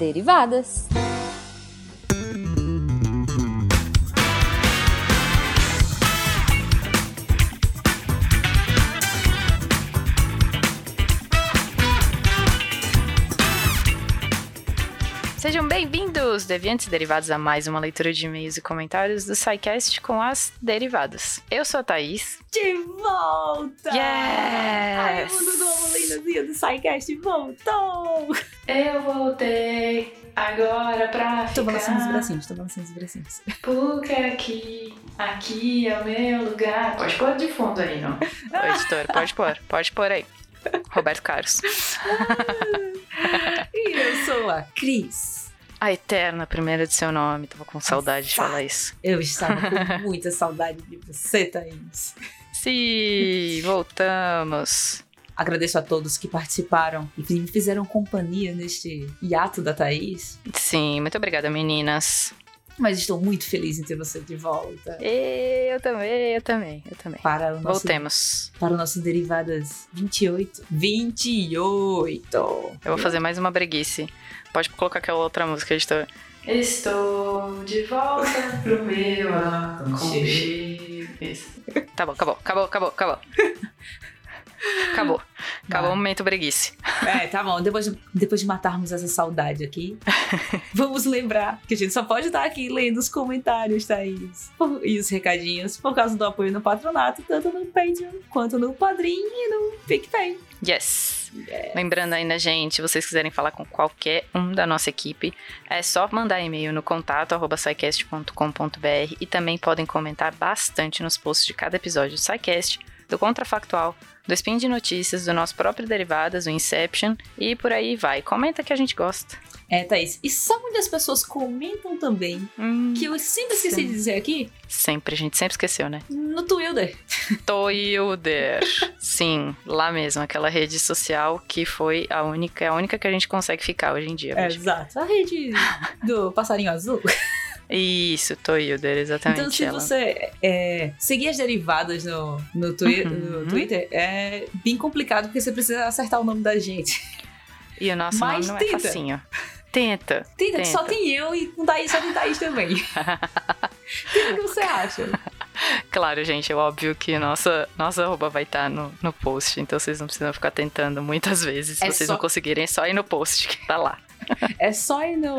Derivadas. Sejam bem-vindos, deviantes e derivados, a mais uma leitura de e-mails e comentários do SciCast com as derivadas. Eu sou a Thaís. De volta! Yes! Ai, mundo Homolinozinho do SciCast voltou! Eu voltei agora pra Tô balançando os ficar, bracinhos, tô balançando os bracinhos. porque aqui, aqui é o meu lugar. Pode pôr de fundo aí, não? Ô, editor, pode pôr, pode pôr aí. Roberto Carlos. E eu sou a Cris. A eterna primeira de seu nome, tava com saudade de falar isso. Eu estava com muita saudade de você, Thaís. Sim, voltamos. Agradeço a todos que participaram e me fizeram companhia neste hiato da Thaís. Sim, muito obrigada, meninas. Mas estou muito feliz em ter você de volta. Eu também, eu também, eu também. Para o nosso, Voltemos. para o nosso Derivadas 28. 28! Eu vou fazer mais uma breguice. Pode colocar aquela outra música, editor. Estou de volta pro meu aconchego. Tá bom, acabou, acabou, acabou, acabou. Acabou. Acabou o momento breguice. É, tá bom. Depois de, depois de matarmos essa saudade aqui, vamos lembrar que a gente só pode estar aqui lendo os comentários, Thaís. E os recadinhos por causa do apoio no patronato, tanto no Patreon quanto no Padrim e no PicPay. Yes. Lembrando ainda, gente, se vocês quiserem falar com qualquer um da nossa equipe, é só mandar e-mail no contato e também podem comentar bastante nos posts de cada episódio do SciCast, do Contrafactual, do Spin de Notícias, do nosso próprio Derivadas, o Inception e por aí vai. Comenta que a gente gosta. É, Thaís. E sabe onde as pessoas comentam também? Hum, Que eu sempre esqueci Sim. de dizer aqui? sempre, a gente sempre esqueceu, né? No Twitter. Toilder. Sim, lá mesmo, aquela rede social que foi a única, a única que a gente consegue ficar hoje em dia. É, exato. A rede do passarinho azul. Isso, Toilder, exatamente. Então, se ela. você é, seguir as derivadas no, no, twi- Uhum. no Twitter, é bem complicado porque você precisa acertar o nome da gente. E o nosso Mas nome não tenta. é facinho. Tenta. Tenta, que só Tenta. tem eu e com Thaís só tem Thaís também. Tenta o que você acha. Claro, gente, é óbvio que nossa, nossa arroba vai estar no, no post, então vocês não precisam ficar tentando muitas vezes. Se É vocês só- não conseguirem, é só ir no post que tá lá. É só ir no,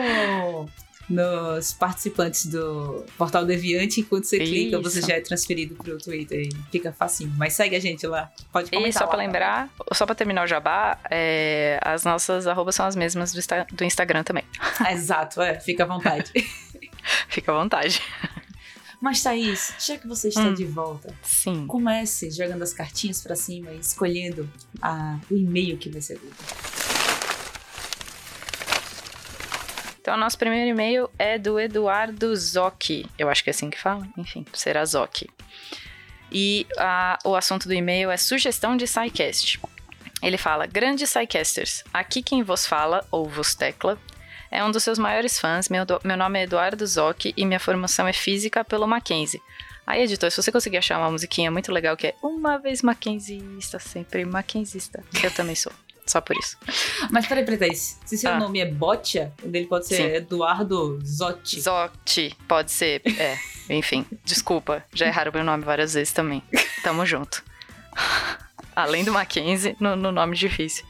nos participantes do Portal Deviante, enquanto você clica, Isso. você já é transferido pro Twitter e fica facinho. Mas segue a gente lá. Pode comentar E só lá. lembrar, só pra terminar o jabá, é, as nossas arrobas são as mesmas do, Insta- do Instagram também. Exato, é. Fica à vontade. Fica à vontade. Mas, Thaís, já que você está Hum. de volta, Sim. comece jogando as cartinhas pra cima e escolhendo a- o e-mail que vai ser lido. Então, nosso primeiro e-mail é do Eduardo Zocchi. Eu acho que é assim que fala. Enfim, será Zocchi. E a- o assunto do e-mail é sugestão de SciCast. Ele fala: Grandes SciCasters, aqui quem vos fala, ou vos tecla, é um dos seus maiores fãs. Meu, meu nome é Eduardo Zocchi e minha formação é física pelo Mackenzie. Aí, editor, se você conseguir achar uma musiquinha muito legal que é Uma vez Mackenzista, sempre Mackenzista. Eu também sou. Só por isso. Mas peraí, peraí. Se seu Ah. nome é Botia, o dele pode ser Sim. Eduardo Zotti. Zotti, pode ser. É, enfim, desculpa. Já erraram meu nome várias vezes também. Tamo junto. Além do Mackenzie, no, no nome difícil.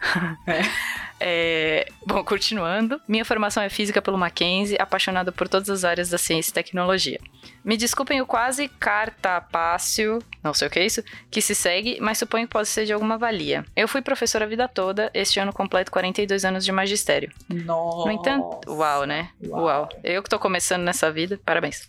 É, bom, continuando. Minha formação é física pelo Mackenzie, apaixonada por todas as áreas da ciência e tecnologia. Me desculpem o quase cartapácio, não sei o que é isso, que se segue, mas suponho que pode ser de alguma valia. Eu fui professora a vida toda, este ano completo 42 anos de magistério. Nossa. No entanto, uau, né? Uau. Uau. Eu que tô começando nessa vida, parabéns.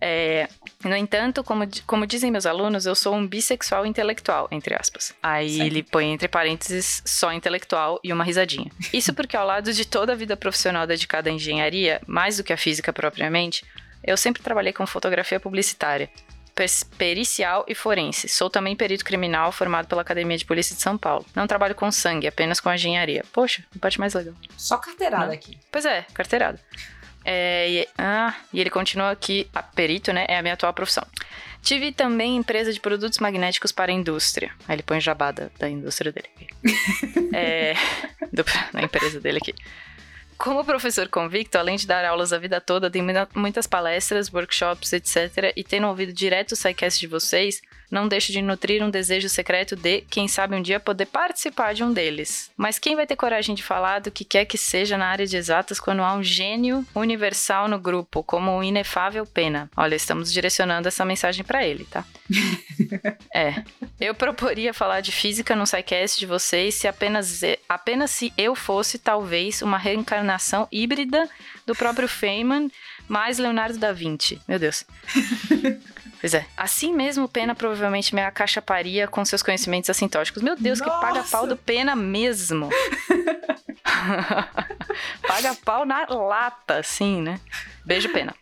É, no entanto, como, como dizem meus alunos, eu sou um bissexual intelectual, entre aspas. Aí ele põe entre parênteses só intelectual e uma risadinha. Isso porque ao lado de toda a vida profissional dedicada à engenharia, mais do que à física propriamente, eu sempre trabalhei com fotografia publicitária, pericial e forense. Sou também perito criminal formado pela Academia de Polícia de São Paulo. Não trabalho com sangue, apenas com engenharia. Poxa, a parte mais legal. Só carteirada Não. aqui. Pois é, carteirada. É, e, ah, e ele continua aqui, a perito, né? É a minha atual profissão. Tive também empresa de produtos magnéticos para a indústria. Aí ele põe jabá da, da indústria dele aqui. é, do- da empresa dele aqui. Como professor convicto, além de dar aulas a vida toda, tem muitas palestras, workshops, etc. E tendo ouvido direto o SciCast de vocês, não deixo de nutrir um desejo secreto de, quem sabe um dia, poder participar de um deles. Mas quem vai ter coragem de falar do que quer que seja na área de exatas quando há um gênio universal no grupo, como o inefável Pena? Olha, estamos direcionando essa mensagem para ele, tá? é. Eu proporia falar de física no SciCast de vocês se apenas, apenas se eu fosse, talvez, uma reencarnação híbrida do próprio Feynman mais Leonardo da Vinci. Meu Deus. Pois é. Assim mesmo, Pena provavelmente me acachaparia com seus conhecimentos assintóticos. Meu Deus, Nossa. que paga pau do Pena mesmo. paga pau na lata, assim, né? Beijo, Pena.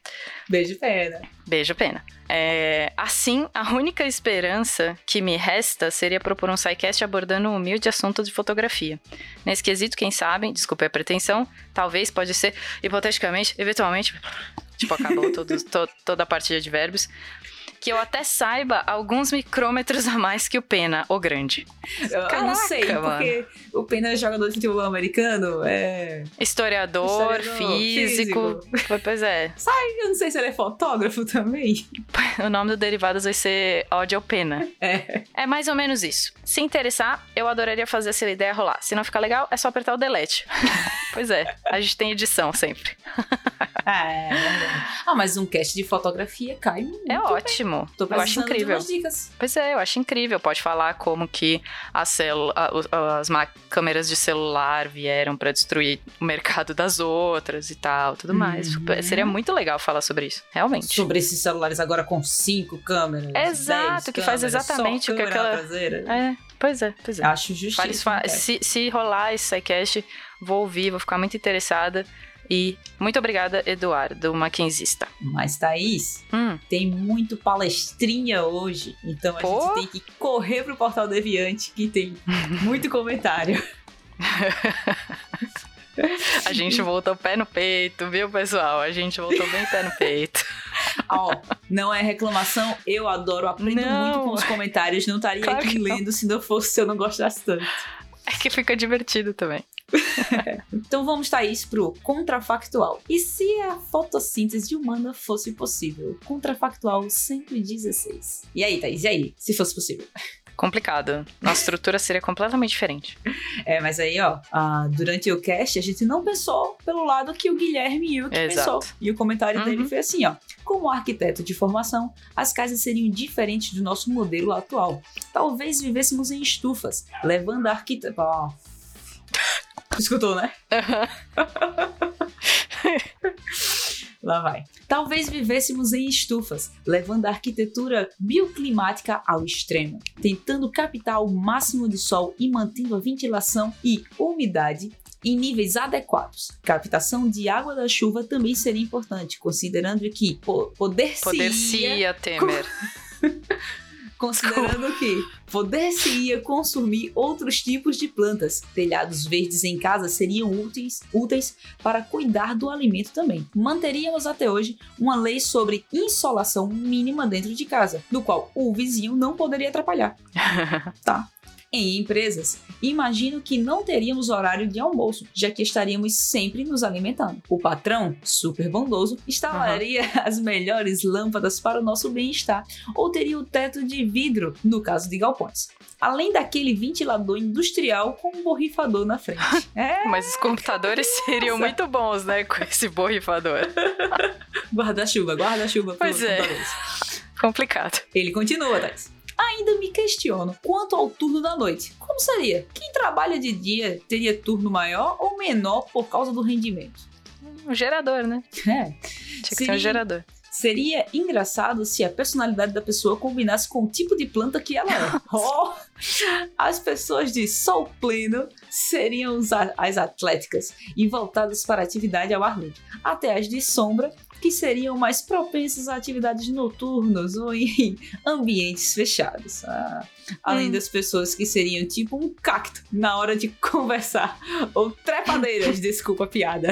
Beijo, Pena. Beijo, Pena. É, assim, a única esperança que me resta seria propor um sidecast abordando um humilde assunto de fotografia. Nesse quesito, quem sabe, desculpe a pretensão, talvez, pode ser, hipoteticamente, eventualmente, tipo, acabou todo, to, toda a partida de verbos, que eu até saiba alguns micrômetros a mais que o Pena, o grande. Eu, Caraca, eu não sei, mano. porque o Pena é jogador de futebol americano, é... Historiador, Historiador físico. físico. Pois é. Sai, eu não sei se ele é fotógrafo também. O nome do Derivadas vai ser Ódio Pena. É. É mais ou menos isso. Se interessar, eu adoraria fazer essa ideia rolar. Se não ficar legal, é só apertar o delete. pois é, a gente tem edição sempre. ah, é Ah, mas um cast de fotografia cai muito É ótimo. Bem. Tô eu acho incrível. dicas. Pois é, eu acho incrível. Pode falar como que a celu as câmeras de celular vieram para destruir o mercado das outras e tal, tudo mais. Uhum. Seria muito legal falar sobre isso, realmente. Sobre esses celulares agora com cinco câmeras. Exato, que faz exatamente o que aquela. Traseira. É, pois é, pois é. Acho justo. Se, se rolar esse sidecast, vou ouvir, vou ficar muito interessada. E muito obrigada, Eduardo, maquinzista. Mas, Thaís, hum. tem muito palestrinha hoje. Então Pô? a gente tem que correr pro Portal Deviante, que tem muito comentário. A gente voltou pé no peito, viu, pessoal? A gente voltou bem pé no peito. Ó, não é reclamação, eu adoro, aprendo não. muito com os comentários. Não estaria claro aqui lendo não. se não fosse se eu não gostasse tanto. É que fica divertido também. Então vamos, Thaís, pro contrafactual. E se a fotossíntese humana fosse possível? Contrafactual 116. E aí, Thaís, e aí? Se fosse possível? complicado. Nossa estrutura seria completamente diferente. É, mas aí, ó, uh, durante o cast, a gente não pensou pelo lado que o Guilherme e eu que Exato. pensou. E o comentário uhum. dele foi assim, ó. Como arquiteto de formação, as casas seriam diferentes do nosso modelo atual. Talvez vivêssemos em estufas, levando a arquitetura... Oh. Escutou, né? Lá vai. Talvez vivêssemos em estufas, levando a arquitetura bioclimática ao extremo, tentando captar o máximo de sol e mantendo a ventilação e umidade em níveis adequados. Captação de água da chuva também seria importante, considerando que poder-se poder-se-ia Temer. considerando que poder-se-ia consumir outros tipos de plantas. Telhados verdes em casa seriam úteis, úteis para cuidar do alimento também. Manteríamos até hoje uma lei sobre insolação mínima dentro de casa, do qual o vizinho não poderia atrapalhar. tá? Em empresas, imagino que não teríamos horário de almoço, já que estaríamos sempre nos alimentando. O patrão, super bondoso, instalaria uhum. as melhores lâmpadas para o nosso bem-estar, ou teria o teto de vidro, no caso de galpões. Além daquele ventilador industrial com um borrifador na frente. É, Mas os computadores seriam muito bons, né, com esse borrifador. guarda-chuva, guarda-chuva. Pois é. Complicado. Ele continua, Thais. Ainda me questiono quanto ao turno da noite. Como seria? Quem trabalha de dia teria turno maior ou menor por causa do rendimento? Um gerador, né? É. Tinha que seria, ser um gerador. Seria engraçado se a personalidade da pessoa combinasse com o tipo de planta que ela é. oh, as pessoas de sol pleno seriam as atléticas e voltadas para atividade ao ar livre. Até as de sombra que seriam mais propensas a atividades noturnas ou em ambientes fechados. Ah, além hum. das pessoas que seriam tipo um cacto na hora de conversar. Ou trepadeiras, desculpa a piada.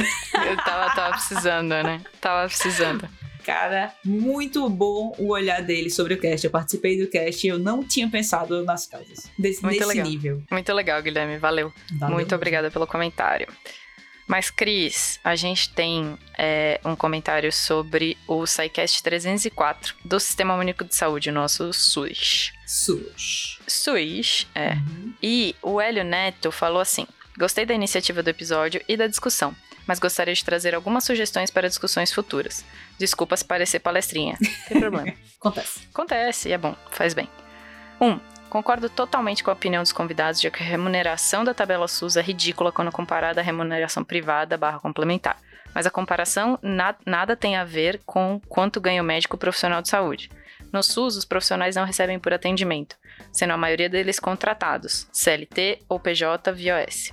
Eu tava, tava precisando, né? Tava precisando. Cara, muito bom o olhar dele sobre o cast. Eu participei do cast e eu não tinha pensado nas casas. Desse, muito nesse legal. nível. Muito legal, Guilherme. Valeu. Valeu muito obrigada pelo comentário. Mas, Cris, a gente tem é, um comentário sobre o SciCast 304 do Sistema Único de Saúde, nosso SUS. SUS. SUS, é. Uhum. E o Hélio Neto falou assim: Gostei da iniciativa do episódio e da discussão, mas gostaria de trazer algumas sugestões para discussões futuras. Desculpa se parecer palestrinha. Tem problema. Acontece. Acontece, e é bom, faz bem. 1. Um, concordo totalmente com a opinião dos convidados de que a remuneração da tabela SUS é ridícula quando comparada à remuneração privada barra complementar. Mas a comparação na nada tem a ver com quanto ganha o médico profissional de saúde. No SUS, os profissionais não recebem por atendimento, sendo a maioria deles contratados, CLT ou PJ via OS,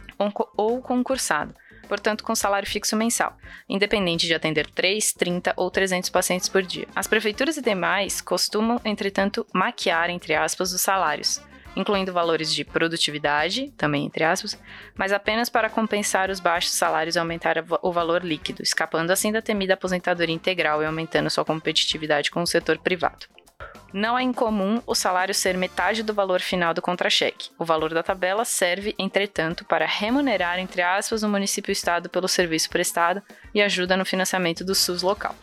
ou concursado, portanto com salário fixo mensal, independente de atender 3, 30 ou 300 pacientes por dia. As prefeituras e demais costumam, entretanto, maquiar, entre aspas, os salários, incluindo valores de produtividade, também entre aspas, mas apenas para compensar os baixos salários e aumentar o valor líquido, escapando assim da temida aposentadoria integral e aumentando sua competitividade com o setor privado. Não é incomum o salário ser metade do valor final do contra-cheque. O valor da tabela serve, entretanto, para remunerar, entre aspas, o município e o Estado pelo serviço prestado e ajuda no financiamento do SUS local.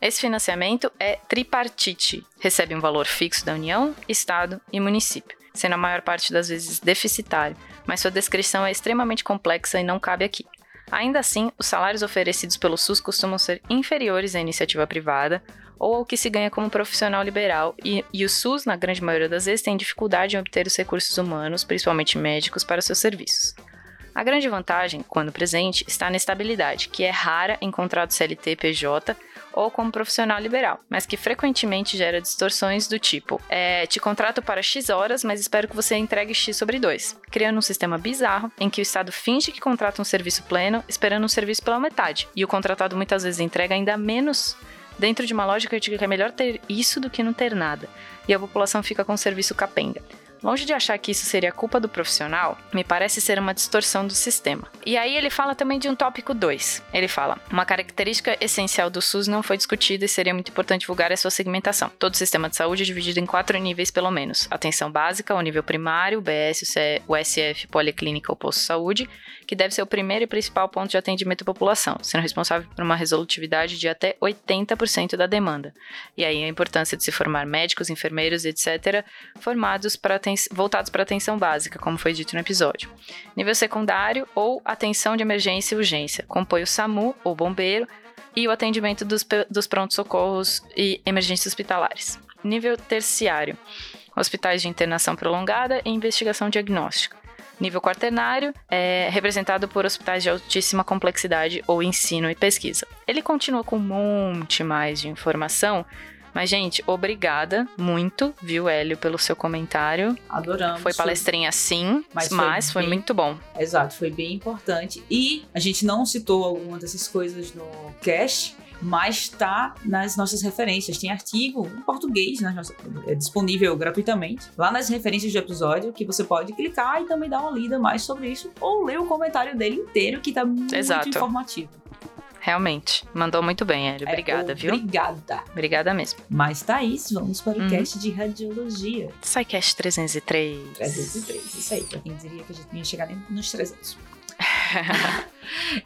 Esse financiamento é tripartite, recebe um valor fixo da União, Estado e município, sendo a maior parte das vezes deficitário, mas sua descrição é extremamente complexa e não cabe aqui. Ainda assim, os salários oferecidos pelo SUS costumam ser inferiores à iniciativa privada, ou ao que se ganha como profissional liberal, e, e, o SUS, na grande maioria das vezes, tem dificuldade em obter os recursos humanos, principalmente médicos, para seus serviços. A grande vantagem, quando presente, está na estabilidade, que é rara em contrato CLT PJ ou como profissional liberal, mas que frequentemente gera distorções do tipo: é, te contrato para X horas, mas espero que você entregue X sobre 2, criando um sistema bizarro em que o Estado finge que contrata um serviço pleno, esperando um serviço pela metade, e o contratado muitas vezes entrega ainda menos dentro de uma lógica de que é melhor ter isso do que não ter nada, e a população fica com o serviço capenga. Longe de achar que isso seria culpa do profissional, me parece ser uma distorção do sistema. E aí ele fala também de um tópico 2. Ele fala: uma característica essencial do SUS não foi discutida e seria muito importante divulgar a sua segmentação. Todo sistema de saúde é dividido em quatro níveis, pelo menos: atenção básica, o nível primário, o BS, o SF, policlínica ou posto-saúde, que deve ser o primeiro e principal ponto de atendimento à população, sendo responsável por uma resolutividade de até 80% da demanda. E aí a importância de se formar médicos, enfermeiros, etc., formados para voltados para atenção básica, como foi dito no episódio. Nível secundário ou atenção de emergência e urgência, compõe o SAMU ou bombeiro e o atendimento dos, dos prontos-socorros e emergências hospitalares. Nível terciário, hospitais de internação prolongada e investigação diagnóstica. Nível quaternário é representado por hospitais de altíssima complexidade ou ensino e pesquisa. Ele continua com um monte mais de informação, mas, gente, obrigada muito, viu, Hélio, pelo seu comentário. Adoramos. Foi palestrinha sim, mas, mas foi, bem... muito bom. Exato, foi bem importante. E a gente não citou alguma dessas coisas no cast, mas está nas nossas referências. Tem artigo em português né, é disponível gratuitamente lá nas referências do episódio que você pode clicar e também dar uma lida mais sobre isso ou ler o comentário dele inteiro que está muito Exato. informativo. Realmente. Mandou muito bem, Hélio. Obrigada, é, viu? Obrigada. Obrigada mesmo. Mas, Thaís, vamos para o uhum. cast de radiologia. SciCast 303. 303, isso aí. Pra quem diria que a gente ia chegar nos 300.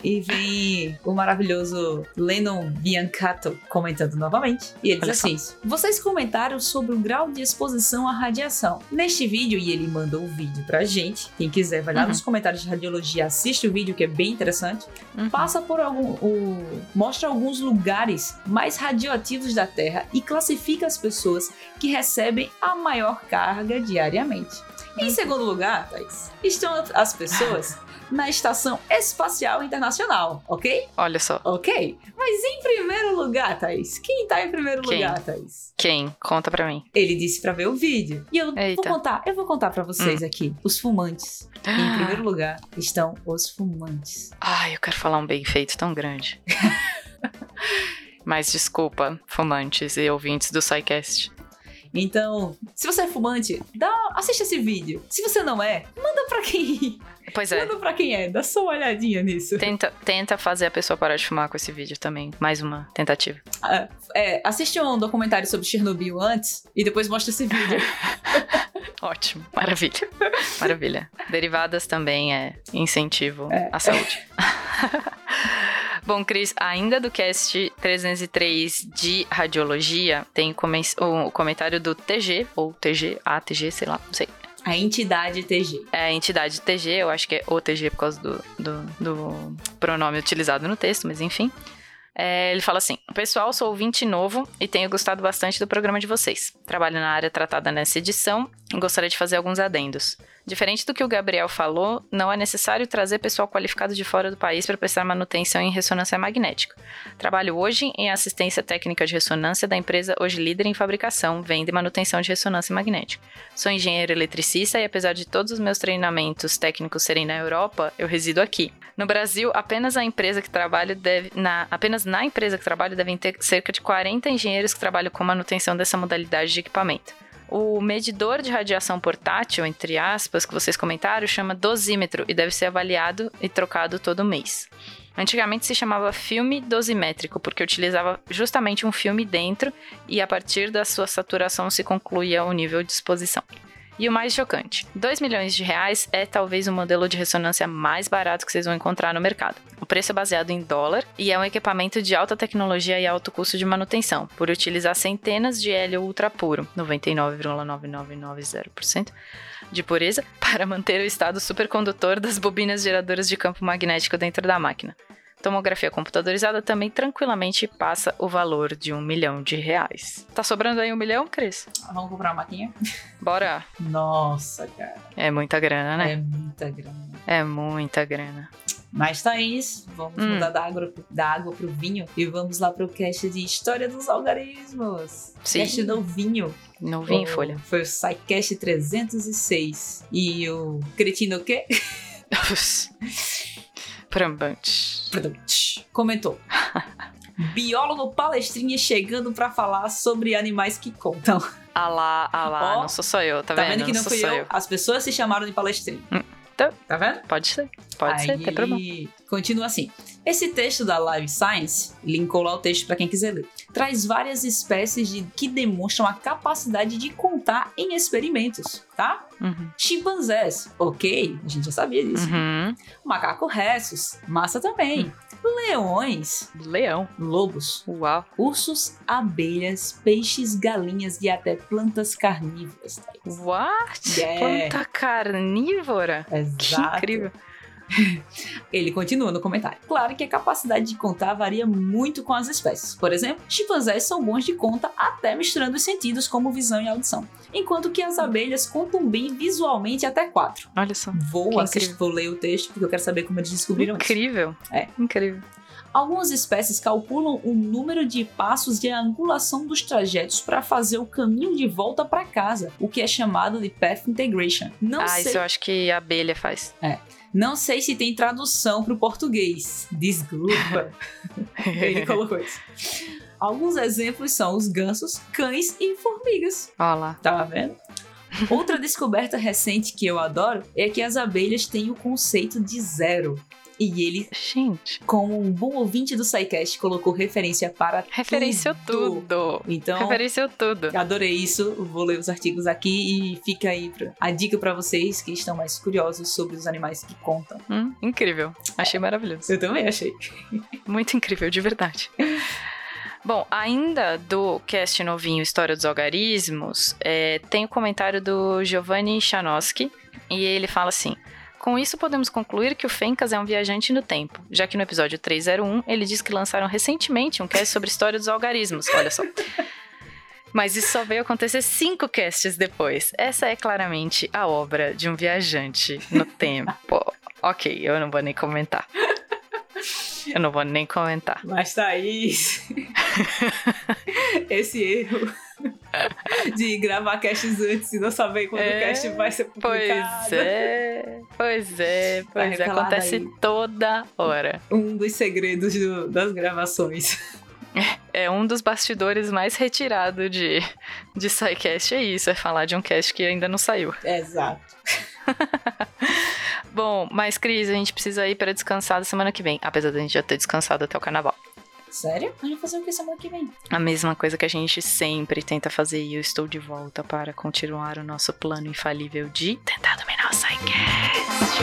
e vem o maravilhoso Lennon Biancato comentando novamente. E ele diz assim: Vocês comentaram sobre o grau de exposição à radiação. Neste vídeo, e ele mandou o um vídeo pra gente. Quem quiser, vai lá uhum. nos comentários de radiologia, assiste o vídeo que é bem interessante. Uhum. Passa por algum. O, mostra alguns lugares mais radioativos da Terra e classifica as pessoas que recebem a maior carga diariamente. Em uhum. segundo lugar, Thaís, estão as pessoas na Estação Espacial Internacional, ok? Olha só. Ok? Mas em primeiro lugar, Thaís, quem tá em primeiro quem? lugar, Thaís? Quem? Conta pra mim. Ele disse pra ver o vídeo. E eu Eita. vou contar, eu vou contar pra vocês hum. aqui. Os fumantes. Em primeiro lugar estão os fumantes. Ai, eu quero falar um bem feito tão grande. Mas desculpa, fumantes e ouvintes do SciCast. Então, se você é fumante, dá, assiste esse vídeo. Se você não é, manda pra quem Pois é. Manda pra quem é, dá só uma olhadinha nisso. Tenta, tenta fazer a pessoa parar de fumar com esse vídeo também. Mais uma tentativa. Ah, é, assiste um documentário sobre Chernobyl antes e depois mostra esse vídeo. Ótimo, maravilha. Maravilha. Derivadas também é incentivo é. à saúde. Bom, Cris, ainda do cast 303 de radiologia, tem o comentário do TG, ou TG, ATG, sei lá, não sei. A entidade TG. É a entidade TG, eu acho que é o TG por causa do, do, do pronome utilizado no texto, mas enfim. É, ele fala assim: Pessoal, sou ouvinte novo e tenho gostado bastante do programa de vocês. Trabalho na área tratada nessa edição gostaria de fazer alguns adendos. Diferente do que o Gabriel falou, não é necessário trazer pessoal qualificado de fora do país para prestar manutenção em ressonância magnética. Trabalho hoje em assistência técnica de ressonância da empresa hoje líder em fabricação, venda e manutenção de ressonância magnética. Sou engenheiro eletricista e apesar de todos os meus treinamentos técnicos serem na Europa, eu resido aqui. No Brasil, apenas a empresa que trabalho deve na apenas na empresa que trabalho devem ter cerca de 40 engenheiros que trabalham com manutenção dessa modalidade de equipamento. O medidor de radiação portátil, entre aspas, que vocês comentaram, chama dosímetro e deve ser avaliado e trocado todo mês. Antigamente se chamava filme dosimétrico, porque utilizava justamente um filme dentro e a partir da sua saturação se concluía o nível de exposição. E o mais chocante: 2 milhões de reais é talvez o modelo de ressonância mais barato que vocês vão encontrar no mercado. O preço é baseado em dólar e é um equipamento de alta tecnologia e alto custo de manutenção, por utilizar centenas de hélio ultra puro, 99,9990% de pureza, para manter o estado supercondutor das bobinas geradoras de campo magnético dentro da máquina. Tomografia computadorizada também tranquilamente passa o valor de um milhão de reais. Tá sobrando aí um milhão, Cris? Vamos comprar uma maquinha? Bora! Nossa, cara. É muita grana, né? É muita grana. É muita grana. Mas Thaís, vamos hum. mudar da água, da água pro vinho e vamos lá pro cast de História dos Algarismos. Sim. Cast novinho. Novinho, o, Folha. Foi o SciCast 306. E o cretino o quê? Prambante. Comentou. Biólogo palestrinha chegando para falar sobre animais que contam. Ah lá, ah lá, oh, não sou só eu, tá, tá vendo? vendo que não, não fui eu? eu? As pessoas se chamaram de palestrinha. Hum, tá, tá vendo? Pode ser, pode Aí, ser, tem problema. Continua assim. Esse texto da Live Science, linkou lá o texto para quem quiser ler, traz várias espécies de, que demonstram a capacidade de contar em experimentos, tá? Uhum. Chimpanzés, ok, a gente já sabia disso. Uhum. Macaco restos, massa também. Uhum. Leões. Leão. Lobos. Uau. Ursos, abelhas, peixes, galinhas e até plantas carnívoras. What? Yeah. Planta carnívora? Exato. Que incrível. Ele continua no comentário. Claro que a capacidade de contar varia muito com as espécies. Por exemplo, chimpanzés são bons de conta até misturando os sentidos como visão e audição. Enquanto que as abelhas contam bem visualmente até quatro. Olha só. Vou assistir, vou ler o texto porque eu quero saber como eles descobriram incrível. isso. Incrível. É. Incrível. Algumas espécies calculam o número de passos de angulação dos trajetos para fazer o caminho de volta para casa, o que é chamado de path integration. Não ah, sei... isso eu acho que a abelha faz. É. Não sei se tem tradução para o português. Desculpa. Ele colocou isso. Alguns exemplos são os gansos, cães e formigas. Olha lá. Tá vendo? Outra descoberta recente que eu adoro é que as abelhas têm o conceito de zero. E ele, gente, como um bom ouvinte do SciCast, colocou referência para Referenciou tudo. tudo. Então, referenciou tudo. Adorei isso. Vou ler os artigos aqui e fica aí a dica para vocês que estão mais curiosos sobre os animais que contam. Hum, incrível. Achei é. maravilhoso. Eu também achei. Muito incrível, de verdade. Bom, ainda do cast novinho História dos Algarismos, é, tem o um comentário do Giovanni Chanoski, e ele fala assim: com isso, podemos concluir que o Fencas é um viajante no tempo, já que no episódio 301 ele diz que lançaram recentemente um cast sobre história dos algarismos. Olha só. Mas isso só veio acontecer cinco casts depois. Essa é claramente a obra de um viajante no tempo. ok, eu não vou nem comentar. Eu não vou nem comentar. Mas, Thaís, esse erro de gravar casts antes e não saber quando é, o cast vai ser publicado. Pois é, pois é, pois tá é. Acontece aí. toda hora. Um dos segredos do, das gravações. É, é um dos bastidores mais retirados de, de SciCast, é isso, é falar de um cast que ainda não saiu. Exato. Bom, mas Cris, a gente precisa ir para descansar da semana que vem, apesar da gente já ter descansado até o carnaval. Sério? A gente vai fazer o que semana que vem? A mesma coisa que a gente sempre tenta fazer e eu estou de volta para continuar o nosso plano infalível de tentar dominar o Psycast.